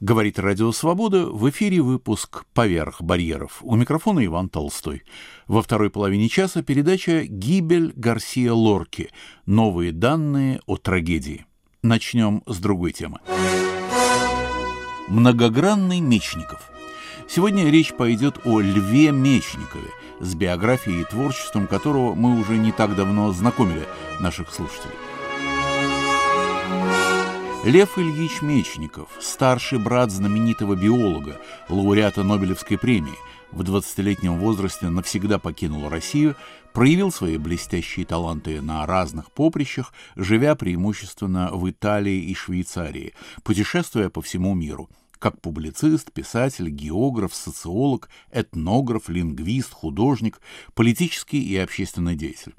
Говорит Радио Свобода, в эфире выпуск «Поверх барьеров». У микрофона Иван Толстой. Во второй половине часа передача «Гибель Гарсия Лорки. Новые данные о трагедии». Начнем с другой темы. Многогранный Мечников. Сегодня речь пойдет о Льве Мечникове, с биографией и творчеством которого мы уже не так давно знакомили наших слушателей. Лев Ильич Мечников, старший брат знаменитого биолога, лауреата Нобелевской премии, в 20-летнем возрасте навсегда покинул Россию, проявил свои блестящие таланты на разных поприщах, живя преимущественно в Италии и Швейцарии, путешествуя по всему миру – как публицист, писатель, географ, социолог, этнограф, лингвист, художник, политический и общественный деятель.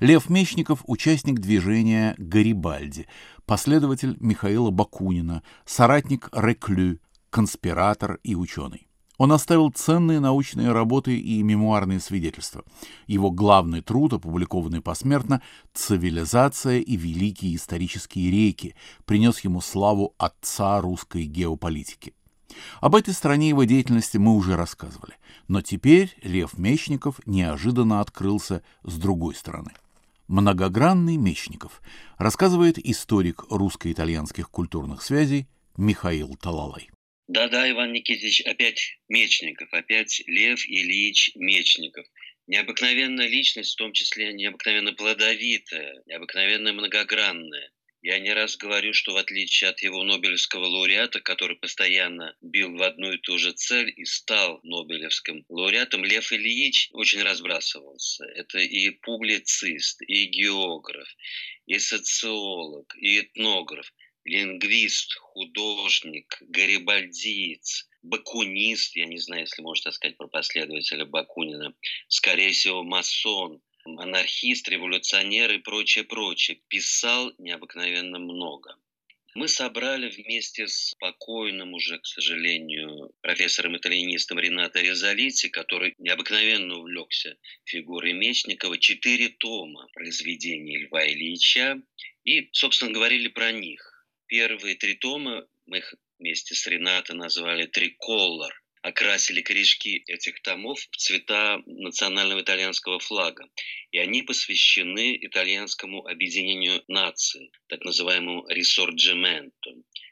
Лев Мечников – участник движения «Гарибальди», последователь Михаила Бакунина, соратник Реклю, конспиратор и ученый. Он оставил ценные научные работы и мемуарные свидетельства. Его главный труд, опубликованный посмертно «Цивилизация и великие исторические реки», принес ему славу отца русской геополитики. Об этой стороне его деятельности мы уже рассказывали. Но теперь Лев Мечников неожиданно открылся с другой стороны. Многогранный Мечников рассказывает историк русско-итальянских культурных связей Михаил Талалай. Да-да, Иван Никитич, опять Мечников, опять Лев Ильич Мечников. Необыкновенная личность, в том числе необыкновенно плодовитая, необыкновенно многогранная. Я не раз говорю, что в отличие от его Нобелевского лауреата, который постоянно бил в одну и ту же цель и стал Нобелевским лауреатом, Лев Ильич очень разбрасывался. Это и публицист, и географ, и социолог, и этнограф, лингвист, художник, гарибальдиец, бакунист, я не знаю, если можно сказать про последователя Бакунина, скорее всего, масон – анархист, революционер и прочее, прочее. Писал необыкновенно много. Мы собрали вместе с покойным уже, к сожалению, профессором-итальянистом Ренато Резолити, который необыкновенно увлекся фигурой Мечникова, четыре тома произведений Льва Ильича. И, собственно, говорили про них. Первые три тома мы их вместе с Ренато назвали «Триколор», окрасили корешки этих томов в цвета национального итальянского флага. И они посвящены итальянскому объединению нации, так называемому ресорджименто,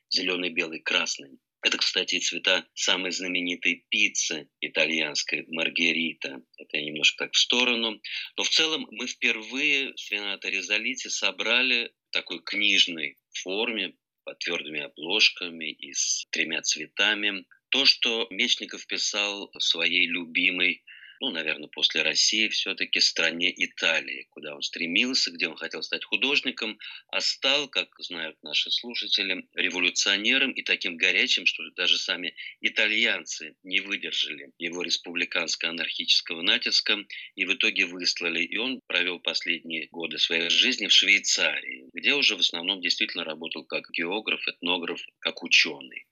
зеленый, белый, красный. Это, кстати, цвета самой знаменитой пиццы итальянской Маргерита. Это я немножко так в сторону. Но в целом мы впервые с Ренато Резолити собрали в такой книжной форме, под твердыми обложками и с тремя цветами то, что Мечников писал своей любимой, ну, наверное, после России все-таки стране Италии, куда он стремился, где он хотел стать художником, а стал, как знают наши слушатели, революционером и таким горячим, что даже сами итальянцы не выдержали его республиканско-анархического натиска и в итоге выслали. И он провел последние годы своей жизни в Швейцарии, где уже в основном действительно работал как географ, этнограф, как ученый.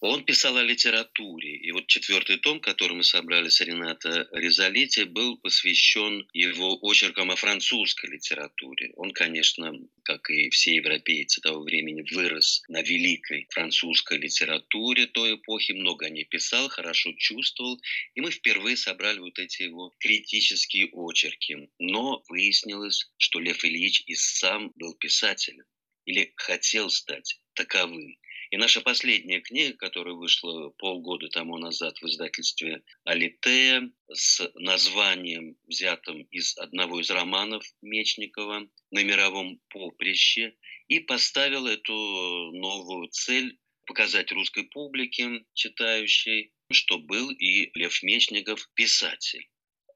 Он писал о литературе. И вот четвертый том, который мы собрали с Рената Резолити, был посвящен его очеркам о французской литературе. Он, конечно, как и все европейцы того времени, вырос на великой французской литературе той эпохи, много о ней писал, хорошо чувствовал. И мы впервые собрали вот эти его критические очерки. Но выяснилось, что Лев Ильич и сам был писателем или хотел стать таковым. И наша последняя книга, которая вышла полгода тому назад в издательстве Алитея, с названием, взятым из одного из романов Мечникова «На мировом поприще», и поставила эту новую цель показать русской публике, читающей, что был и Лев Мечников писатель.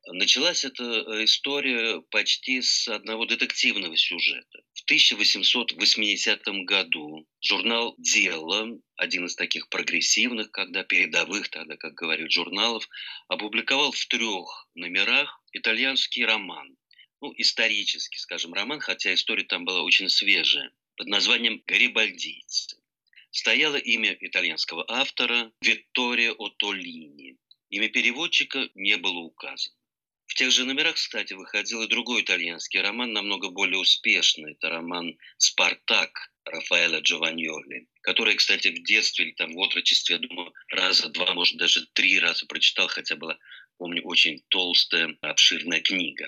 Началась эта э, история почти с одного детективного сюжета. В 1880 году журнал «Дело», один из таких прогрессивных, когда передовых, тогда, как говорят, журналов, опубликовал в трех номерах итальянский роман. Ну, исторический, скажем, роман, хотя история там была очень свежая, под названием «Гарибальдийцы». Стояло имя итальянского автора Витторио Отолини. Имя переводчика не было указано. В тех же номерах, кстати, выходил и другой итальянский роман, намного более успешный. Это роман «Спартак» Рафаэля Джованьоли, который, кстати, в детстве или там в отрочестве, я думаю, раза два, может, даже три раза прочитал, хотя была, помню, очень толстая, обширная книга.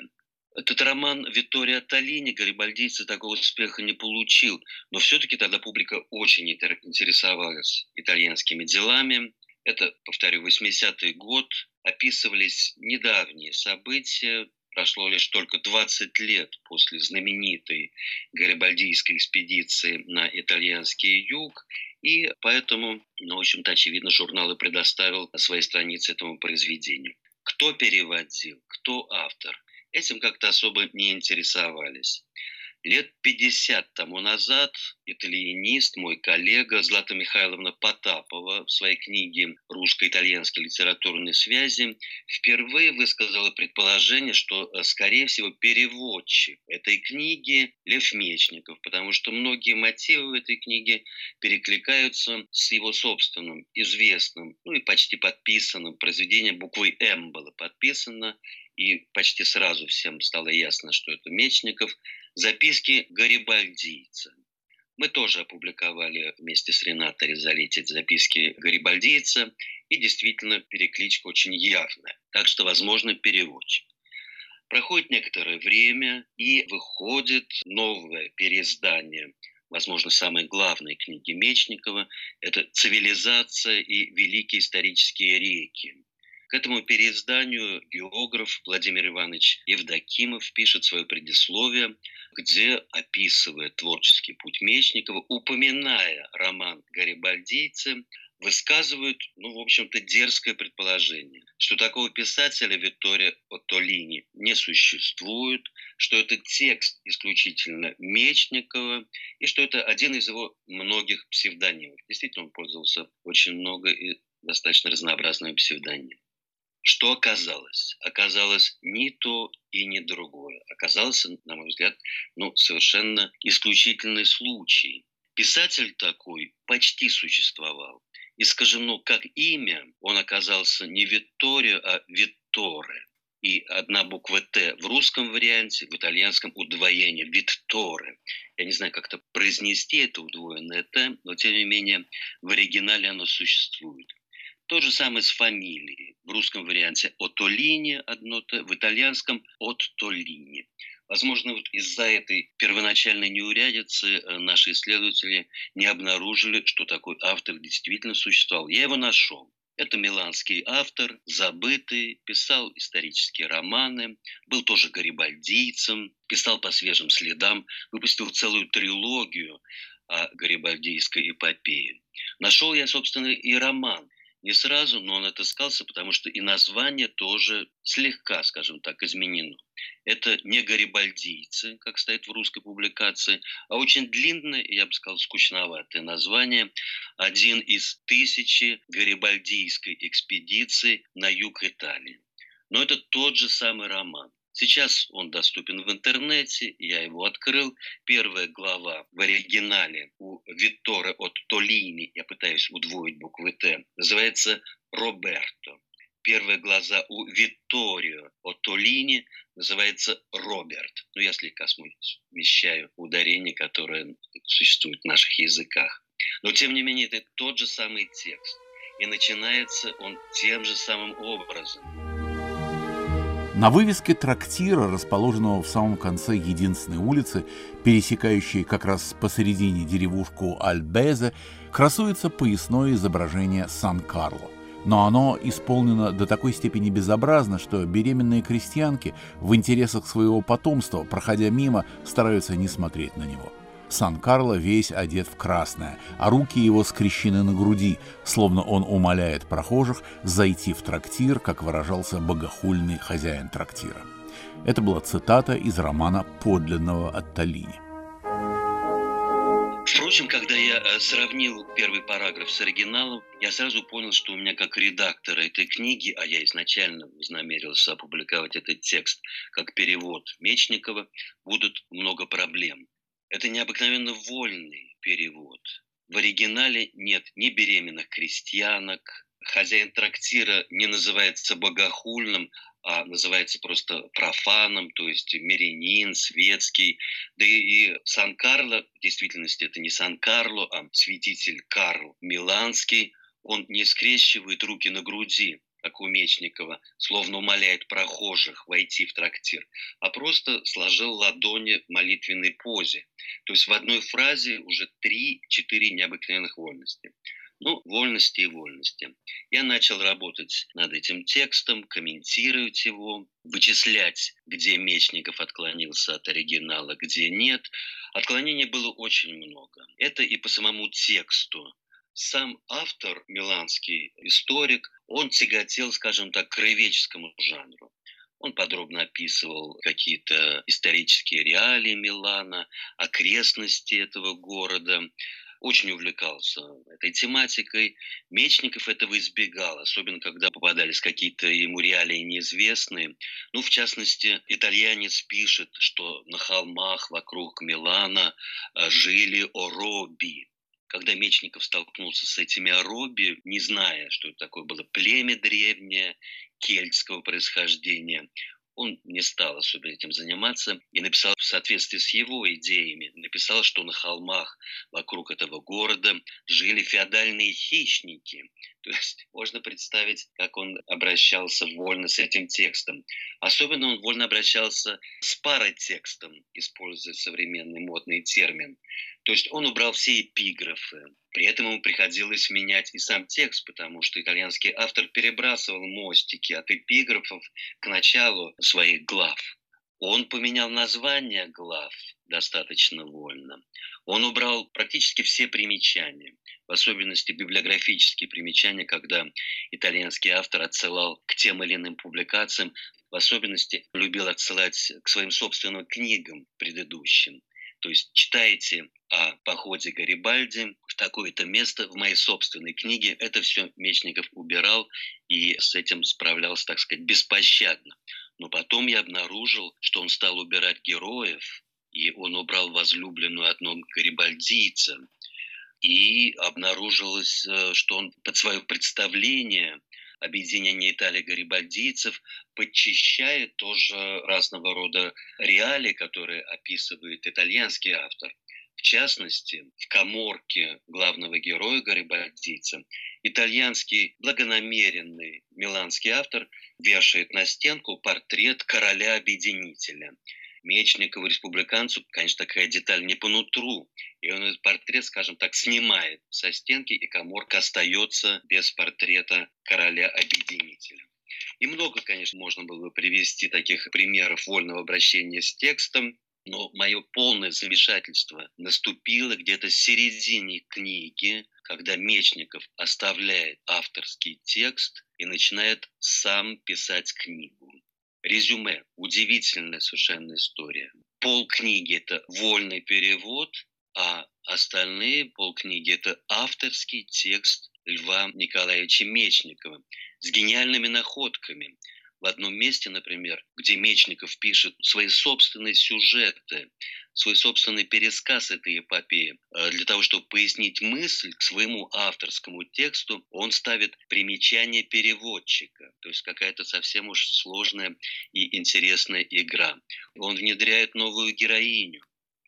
Этот роман Виттория Толини «Гарибальдийцы» такого успеха не получил, но все-таки тогда публика очень интересовалась итальянскими делами. Это, повторю, 80-й год, описывались недавние события, прошло лишь только 20 лет после знаменитой гарибальдийской экспедиции на итальянский юг, и поэтому, ну, в общем-то, очевидно, журнал и предоставил свои страницы этому произведению. Кто переводил, кто автор, этим как-то особо не интересовались. Лет 50 тому назад итальянист, мой коллега Злата Михайловна Потапова в своей книге «Русско-итальянские литературные связи» впервые высказала предположение, что, э, скорее всего, переводчик этой книги Лев Мечников, потому что многие мотивы в этой книге перекликаются с его собственным, известным, ну и почти подписанным произведением буквой «М» было подписано, и почти сразу всем стало ясно, что это Мечников, записки гарибальдийца. Мы тоже опубликовали вместе с Ренатой Резалити записки гарибальдийца, и действительно перекличка очень явная, так что, возможно, переводчик. Проходит некоторое время, и выходит новое переиздание, возможно, самой главной книги Мечникова, это «Цивилизация и великие исторические реки», к этому переизданию географ Владимир Иванович Евдокимов пишет свое предисловие, где, описывая творческий путь Мечникова, упоминая роман «Гарибальдийцы», высказывают, ну, в общем-то, дерзкое предположение, что такого писателя Виктория Оттолини не существует, что это текст исключительно Мечникова, и что это один из его многих псевдонимов. Действительно, он пользовался очень много и достаточно разнообразными псевдонимами. Что оказалось? Оказалось ни то и ни другое. Оказался, на мой взгляд, ну, совершенно исключительный случай. Писатель такой почти существовал. Искажено как имя, он оказался не Витторио, а Витторе. И одна буква «Т» в русском варианте, в итальянском удвоение «Витторе». Я не знаю, как это произнести, это удвоенное «Т», но тем не менее в оригинале оно существует. То же самое с фамилией. В русском варианте «Отолини» одно в итальянском «Оттолини». Возможно, вот из-за этой первоначальной неурядицы э, наши исследователи не обнаружили, что такой автор действительно существовал. Я его нашел. Это миланский автор, забытый, писал исторические романы, был тоже гарибальдийцем, писал по свежим следам, выпустил целую трилогию о гарибальдийской эпопее. Нашел я, собственно, и роман не сразу, но он отыскался, потому что и название тоже слегка, скажем так, изменено. Это не гарибальдийцы, как стоит в русской публикации, а очень длинное, я бы сказал, скучноватое название. Один из тысячи гарибальдийской экспедиции на юг Италии. Но это тот же самый роман. Сейчас он доступен в интернете, я его открыл. Первая глава в оригинале у Витторе от Толини, я пытаюсь удвоить буквы Т, называется «Роберто». Первая глаза у Витторио от Толини называется Роберт. Ну, я слегка смещаю ударение, которое существует в наших языках. Но, тем не менее, это тот же самый текст. И начинается он тем же самым образом. На вывеске трактира, расположенного в самом конце единственной улицы, пересекающей как раз посередине деревушку Альбезе, красуется поясное изображение Сан-Карло. Но оно исполнено до такой степени безобразно, что беременные крестьянки в интересах своего потомства, проходя мимо, стараются не смотреть на него. Сан-Карло весь одет в красное, а руки его скрещены на груди, словно он умоляет прохожих зайти в трактир, как выражался богохульный хозяин трактира. Это была цитата из романа подлинного от. Впрочем, когда я э, сравнил первый параграф с оригиналом, я сразу понял, что у меня как редактора этой книги, а я изначально вознамерился опубликовать этот текст как перевод Мечникова, будут много проблем. Это необыкновенно вольный перевод. В оригинале нет ни беременных крестьянок, хозяин трактира не называется богохульным, а называется просто профаном, то есть мирянин, светский. Да и, и Сан-Карло, в действительности это не Сан-Карло, а святитель Карл Миланский, он не скрещивает руки на груди, как у Мечникова, словно умоляет прохожих войти в трактир, а просто сложил ладони в молитвенной позе. То есть в одной фразе уже три-четыре необыкновенных вольности. Ну, вольности и вольности. Я начал работать над этим текстом, комментировать его, вычислять, где Мечников отклонился от оригинала, где нет. Отклонений было очень много. Это и по самому тексту. Сам автор, миланский историк, он тяготел, скажем так, краеведческому жанру. Он подробно описывал какие-то исторические реалии Милана, окрестности этого города, очень увлекался этой тематикой. Мечников этого избегал, особенно когда попадались какие-то ему реалии неизвестные. Ну, в частности, итальянец пишет, что на холмах вокруг Милана э, жили ороби. Когда Мечников столкнулся с этими ороби, не зная, что это такое было племя древнее, кельтского происхождения, он не стал особенно этим заниматься и написал в соответствии с его идеями, написал, что на холмах вокруг этого города жили феодальные хищники. То есть можно представить, как он обращался вольно с этим текстом. Особенно он вольно обращался с паротекстом, используя современный модный термин. То есть он убрал все эпиграфы. При этом ему приходилось менять и сам текст, потому что итальянский автор перебрасывал мостики от эпиграфов к началу своих глав. Он поменял название глав достаточно вольно. Он убрал практически все примечания, в особенности библиографические примечания, когда итальянский автор отсылал к тем или иным публикациям, в особенности любил отсылать к своим собственным книгам предыдущим. То есть читаете о походе Гарибальди в такое-то место в моей собственной книге. Это все Мечников убирал и с этим справлялся, так сказать, беспощадно. Но потом я обнаружил, что он стал убирать героев, и он убрал возлюбленную одного гарибальдийца. И обнаружилось, э, что он под свое представление объединение Италии гарибальдийцев подчищает тоже разного рода реалии, которые описывает итальянский автор. В частности, в коморке главного героя гарибальдийца итальянский благонамеренный миланский автор вешает на стенку портрет короля-объединителя – Мечникову, республиканцу, конечно, такая деталь не по нутру. И он этот портрет, скажем так, снимает со стенки, и коморка остается без портрета короля-объединителя. И много, конечно, можно было бы привести таких примеров вольного обращения с текстом, но мое полное замешательство наступило где-то в середине книги, когда Мечников оставляет авторский текст и начинает сам писать книгу резюме. Удивительная совершенно история. Пол книги – это вольный перевод, а остальные полкниги – это авторский текст Льва Николаевича Мечникова с гениальными находками. В одном месте, например, где Мечников пишет свои собственные сюжеты, свой собственный пересказ этой эпопеи. Э, для того, чтобы пояснить мысль к своему авторскому тексту, он ставит примечание переводчика, то есть какая-то совсем уж сложная и интересная игра. Он внедряет новую героиню,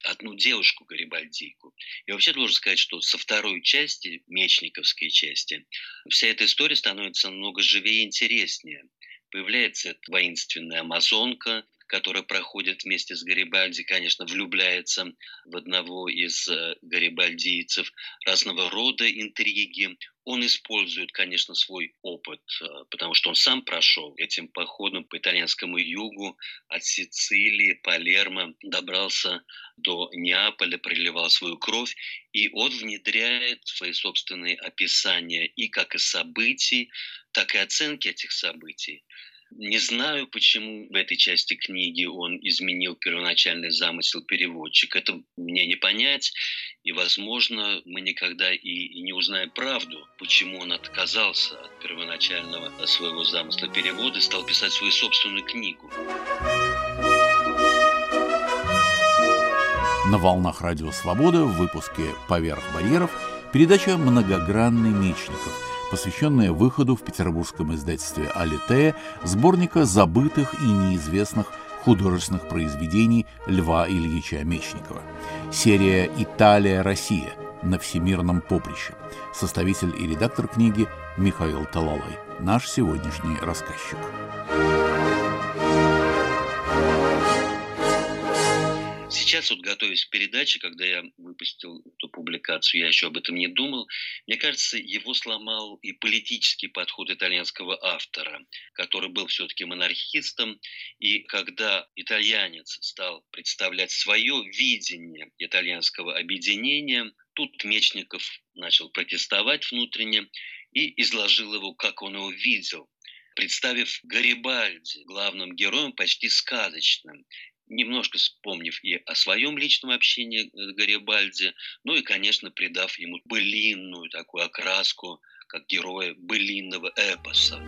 одну девушку Гарибальдийку. И вообще должен сказать, что со второй части, Мечниковской части, вся эта история становится намного живее и интереснее. Появляется воинственная амазонка, который проходит вместе с Гарибальди, конечно, влюбляется в одного из э, гарибальдийцев, разного рода интриги. Он использует, конечно, свой опыт, э, потому что он сам прошел этим походом по итальянскому югу, от Сицилии, Палермо, добрался до Неаполя, проливал свою кровь, и он внедряет свои собственные описания и как и событий, так и оценки этих событий. Не знаю, почему в этой части книги он изменил первоначальный замысел переводчика. Это мне не понять. И, возможно, мы никогда и не узнаем правду, почему он отказался от первоначального своего замысла перевода и стал писать свою собственную книгу. На волнах Радио Свобода в выпуске «Поверх барьеров» передача «Многогранный Мечников», посвященная выходу в петербургском издательстве «Алитея» сборника забытых и неизвестных художественных произведений Льва Ильича Мечникова. Серия «Италия-Россия» на всемирном поприще. Составитель и редактор книги Михаил Талалай, наш сегодняшний рассказчик. Сейчас вот готовясь к передаче, когда я выпустил эту публикацию, я еще об этом не думал, мне кажется, его сломал и политический подход итальянского автора, который был все-таки монархистом, и когда итальянец стал представлять свое видение итальянского объединения, тут Мечников начал протестовать внутренне и изложил его, как он его видел, представив Гарибальди главным героем почти сказочным немножко вспомнив и о своем личном общении с Гарибальди, ну и, конечно, придав ему былинную такую окраску, как героя былинного эпоса.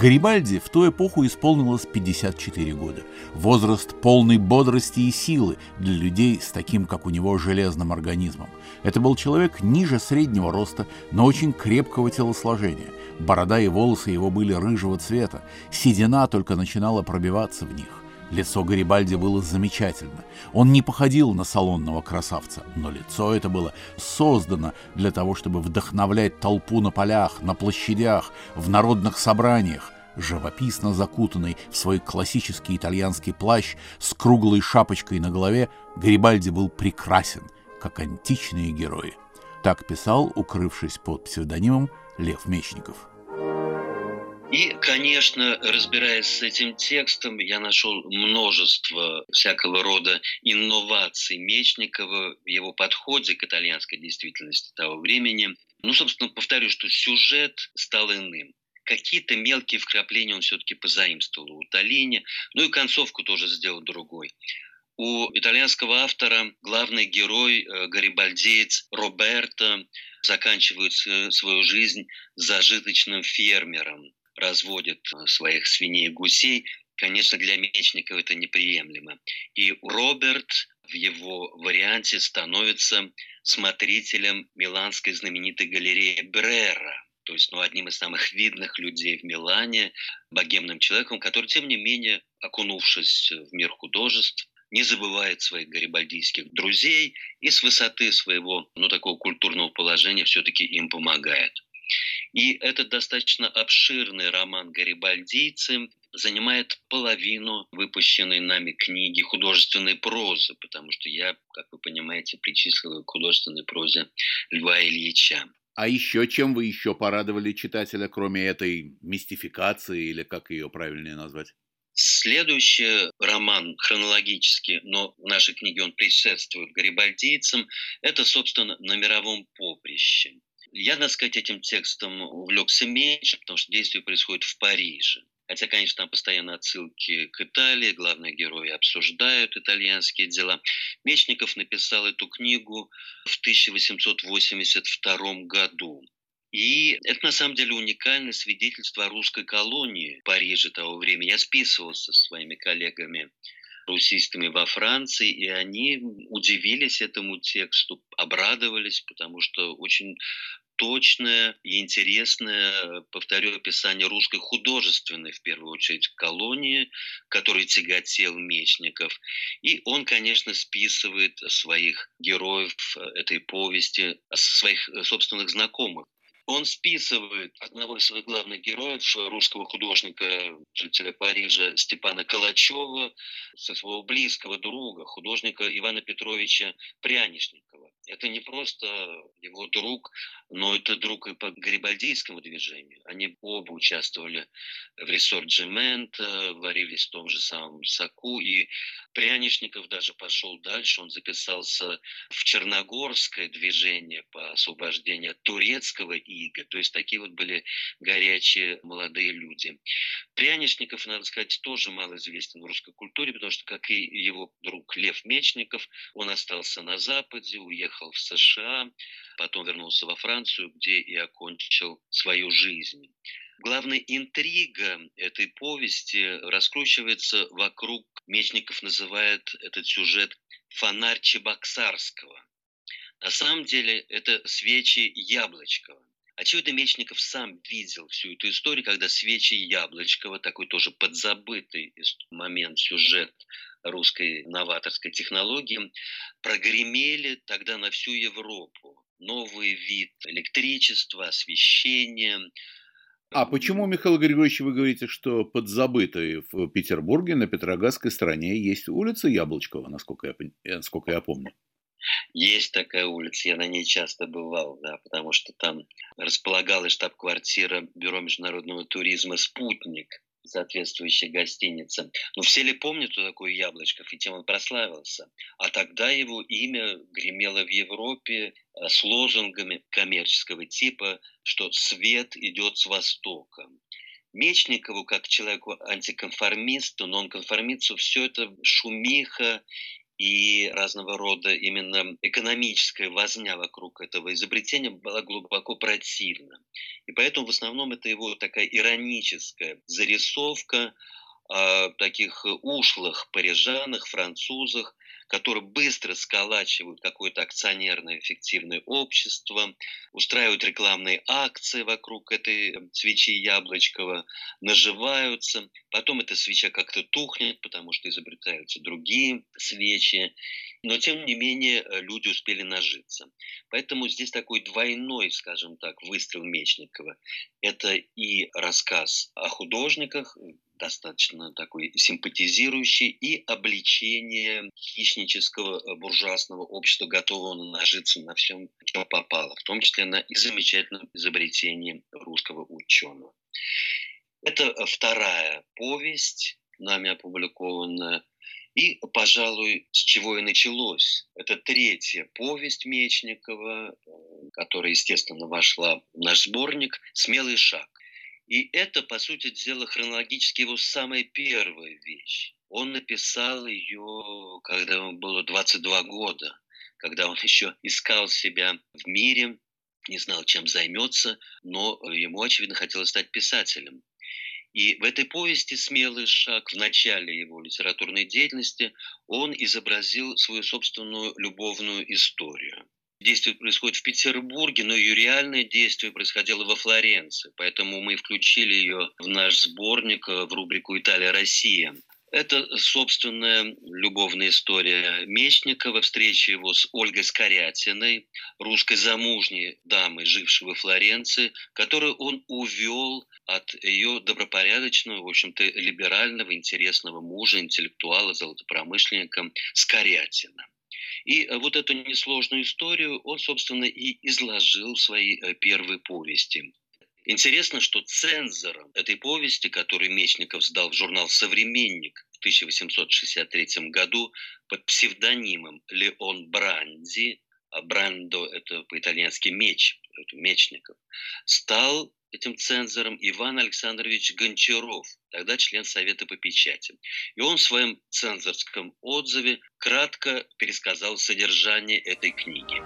Гарибальди в ту эпоху исполнилось 54 года. Возраст полной бодрости и силы для людей с таким, как у него, железным организмом. Это был человек ниже среднего роста, но очень крепкого телосложения. Борода и волосы его были рыжего цвета. Седина только начинала пробиваться в них. Лицо Гарибальди было замечательно. Он не походил на салонного красавца, но лицо это было создано для того, чтобы вдохновлять толпу на полях, на площадях, в народных собраниях. Живописно закутанный в свой классический итальянский плащ с круглой шапочкой на голове, Гарибальди был прекрасен, как античные герои. Так писал, укрывшись под псевдонимом Лев Мечников. И, конечно, разбираясь с этим текстом, я нашел множество всякого рода инноваций Мечникова в его подходе к итальянской действительности того времени. Ну, собственно, повторю, что сюжет стал иным. Какие-то мелкие вкрапления он все-таки позаимствовал у Толини, ну и концовку тоже сделал другой. У итальянского автора главный герой, э, гарибальдеец Роберто, заканчивает свою жизнь зажиточным фермером, разводит э, своих свиней и гусей, конечно, для Мечникова это неприемлемо. И Роберт в его варианте становится смотрителем миланской знаменитой галереи Брера, то есть ну, одним из самых видных людей в Милане, богемным человеком, который, тем не менее, окунувшись в мир художеств, не забывает своих гарибальдийских друзей и с высоты своего, ну, такого культурного положения все-таки им помогает. И этот достаточно обширный роман «Гарибальдийцы» занимает половину выпущенной нами книги художественной прозы, потому что я, как вы понимаете, причислил к художественной прозе Льва Ильича. А еще чем вы еще порадовали читателя, кроме этой мистификации, или как ее правильнее назвать? Следующий роман хронологически, но в нашей книге он предшествует гарибальдийцам, это, собственно, «На мировом поприще». Я, надо сказать, этим текстом увлекся меньше, потому что действие происходит в Париже. Хотя, конечно, там постоянно отсылки к Италии, главные герои обсуждают итальянские дела. Мечников написал эту книгу в 1882 году. И это на самом деле уникальное свидетельство о русской колонии в Париже того времени. Я списывался со своими коллегами русистами во Франции, и они удивились этому тексту, обрадовались, потому что очень точное и интересное, повторю, описание русской художественной, в первую очередь, колонии, которой тяготел Мечников. И он, конечно, списывает своих героев этой повести, своих собственных знакомых. Он списывает одного из своих главных героев, русского художника, жителя Парижа Степана Калачева, со своего близкого друга, художника Ивана Петровича Прянишникова. Это не просто его друг, но это друг и по гарибальдийскому движению. Они оба участвовали в ресорджимент, варились в том же самом соку, и Прянишников даже пошел дальше, он записался в Черногорское движение по освобождению турецкого ига, то есть такие вот были горячие молодые люди. Прянишников, надо сказать, тоже мало известен в русской культуре, потому что, как и его друг Лев Мечников, он остался на Западе, уехал в США, потом вернулся во Францию, где и окончил свою жизнь. Главная интрига этой повести раскручивается вокруг, Мечников называет этот сюжет «фонарь Чебоксарского». На самом деле это свечи Яблочкова. Очевидно, Мечников сам видел всю эту историю, когда свечи Яблочкова, такой тоже подзабытый момент, сюжет русской новаторской технологии, прогремели тогда на всю Европу. Новый вид электричества, освещения, а почему, Михаил Григорьевич, вы говорите, что подзабытой в Петербурге на Петроградской стороне есть улица Яблочкова, насколько я, э, насколько я помню? Есть такая улица, я на ней часто бывал, да, потому что там располагалась штаб-квартира Бюро международного туризма «Спутник», соответствующая гостиница. Но все ли помнят, кто такой Яблочков и тем он прославился? А тогда его имя гремело в Европе э, с лозунгами коммерческого типа, что свет идет с востока. Мечникову, как человеку антиконформисту, нонконформисту, все это шумиха и разного рода именно экономическая возня вокруг этого изобретения была глубоко противна. И поэтому в основном это его такая ироническая зарисовка о таких ушлых парижанах, французах, которые быстро сколачивают какое-то акционерное эффективное общество, устраивают рекламные акции вокруг этой свечи Яблочкова, наживаются, потом эта свеча как-то тухнет, потому что изобретаются другие свечи, но тем не менее люди успели нажиться. Поэтому здесь такой двойной, скажем так, выстрел Мечникова. Это и рассказ о художниках, достаточно такой симпатизирующий, и обличение хищнического э, буржуазного общества, готового нажиться на всем, что попало, в том числе на и замечательном изобретении русского ученого. Это э, вторая повесть, нами опубликованная, и, пожалуй, с чего и началось. Это третья повесть Мечникова, э, которая, естественно, вошла в наш сборник «Смелый шаг». И это, по сути дела, хронологически его самая первая вещь. Он написал ее, когда ему было 22 года, когда он еще искал себя в мире, не знал, чем займется, но ему, очевидно, хотелось стать писателем. И в этой повести «Смелый шаг» в начале его литературной деятельности он изобразил свою собственную любовную историю. Действие происходит в Петербурге, но ее реальное действие происходило во Флоренции. Поэтому мы включили ее в наш сборник э, в рубрику «Италия-Россия». Это собственная любовная история Мечникова, встреча его с Ольгой Скорятиной, русской замужней дамой, жившей во Флоренции, которую он увел от ее добропорядочного, в общем-то, либерального, интересного мужа, интеллектуала, золотопромышленника Скорятина. И э, вот эту несложную историю он, собственно, и изложил в своей э, первой повести. Интересно, что цензором этой повести, которую Мечников сдал в журнал «Современник» в 1863 году под псевдонимом Леон Бранди, а Брандо – это по-итальянски меч, это Мечников, стал этим цензором Иван Александрович Гончаров, тогда член Совета по печати. И он в своем цензорском отзыве кратко пересказал содержание этой книги.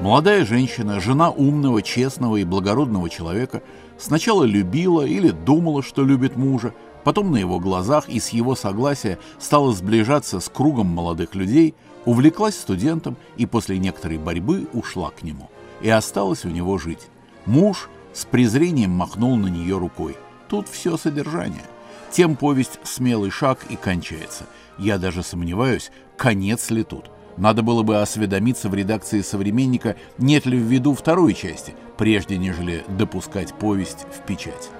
Молодая женщина, жена умного, честного и благородного человека, сначала любила или думала, что любит мужа, потом на его глазах и с его согласия стала сближаться с кругом молодых людей, увлеклась студентом и после некоторой борьбы ушла к нему и осталась у него жить. Муж – с презрением махнул на нее рукой. Тут все содержание. Тем повесть «Смелый шаг» и кончается. Я даже сомневаюсь, конец ли тут. Надо было бы осведомиться в редакции «Современника», нет ли в виду второй части, прежде нежели допускать повесть в печать.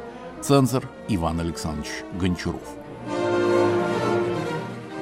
Цензор Иван Александрович Гончаров.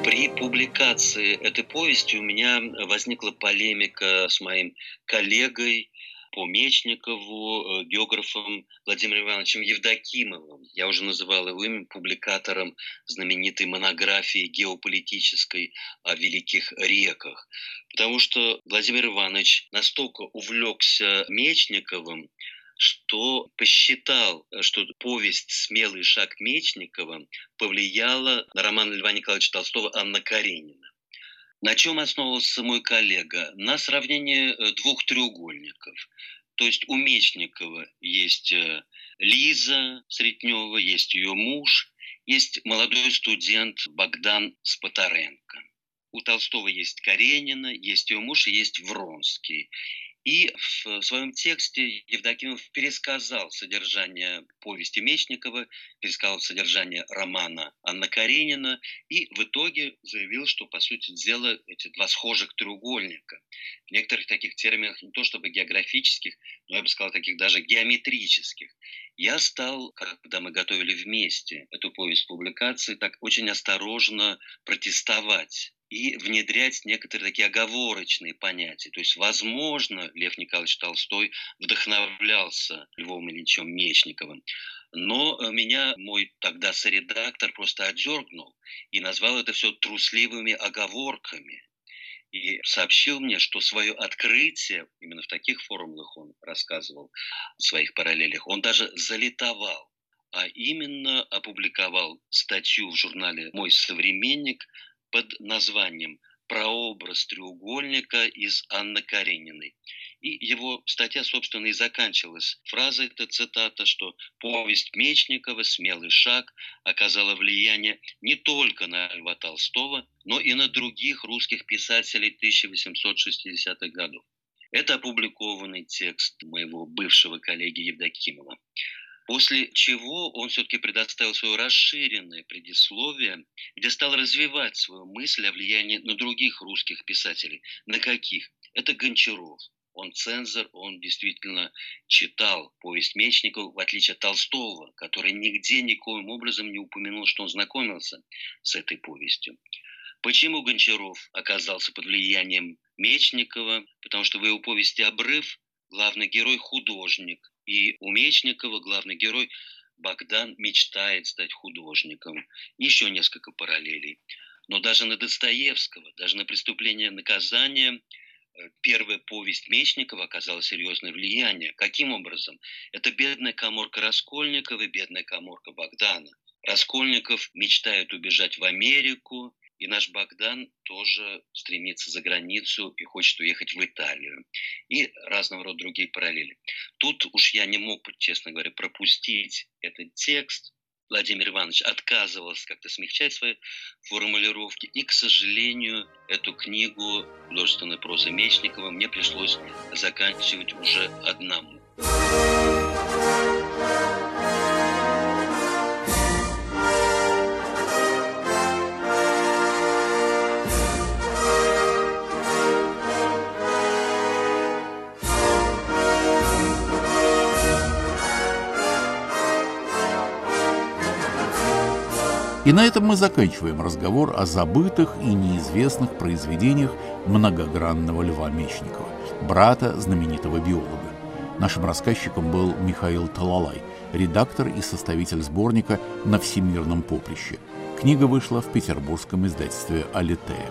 При публикации этой повести у меня возникла полемика с моим коллегой, по Мечникову, э, географом Владимиром Ивановичем Евдокимовым. Я уже называл его имя публикатором знаменитой монографии геополитической о великих реках. Потому что Владимир Иванович настолько увлекся Мечниковым, что посчитал, что повесть «Смелый шаг Мечникова» повлияла на роман Льва Николаевича Толстого «Анна Каренина». На чем основывался мой коллега? На сравнении э, двух треугольников. То есть у Мечникова есть э, Лиза Сретнева, есть ее муж, есть молодой студент Богдан Спотаренко. У Толстого есть Каренина, есть ее муж и есть Вронский. И в своем тексте Евдокимов пересказал содержание повести Мечникова, пересказал содержание романа Анна Каренина и в итоге заявил, что, по сути дела, эти два схожих треугольника, в некоторых таких терминах не то чтобы географических, но я бы сказал, таких даже геометрических, я стал, когда мы готовили вместе эту повесть публикации, так очень осторожно протестовать и внедрять некоторые такие оговорочные понятия. То есть, возможно, Лев Николаевич Толстой вдохновлялся Львом Ильичем Мечниковым, но э, меня мой тогда соредактор просто отдергнул и назвал это все трусливыми оговорками. И сообщил мне, что свое открытие, именно в таких формулах он рассказывал, в своих параллелях, он даже залетовал а именно опубликовал статью в журнале «Мой современник» под названием «Прообраз треугольника» из Анны Карениной. И его статья, собственно, и заканчивалась фразой, это цитата, что повесть Мечникова «Смелый шаг» оказала влияние не только на Льва Толстого, но и на других русских писателей 1860-х годов. Это опубликованный текст моего бывшего коллеги Евдокимова. После чего он все-таки предоставил свое расширенное предисловие, где стал развивать свою мысль о влиянии на других русских писателей. На каких? Это Гончаров. Он цензор, он действительно читал повесть Мечникова, в отличие от Толстого, который нигде никоим образом не упомянул, что он знакомился с этой повестью. Почему Гончаров оказался под влиянием Мечникова? Потому что в его повести «Обрыв» главный герой – художник, и у Мечникова главный герой Богдан мечтает стать художником. Еще несколько параллелей. Но даже на Достоевского, даже на «Преступление и наказание» э, первая повесть Мечникова оказала серьезное влияние. Каким образом? Это бедная коморка Раскольникова и бедная коморка Богдана. Раскольников мечтает убежать в Америку, и наш Богдан тоже стремится за границу и хочет уехать в Италию. И разного рода другие параллели. Тут уж я не мог, честно говоря, пропустить этот текст. Владимир Иванович отказывался как-то смягчать свои формулировки. И, к сожалению, эту книгу художественной прозы Мечникова мне пришлось заканчивать уже одному. И на этом мы заканчиваем разговор о забытых и неизвестных произведениях многогранного Льва Мечникова, брата знаменитого биолога. Нашим рассказчиком был Михаил Талалай, редактор и составитель сборника «На всемирном поприще». Книга вышла в петербургском издательстве «Алитея».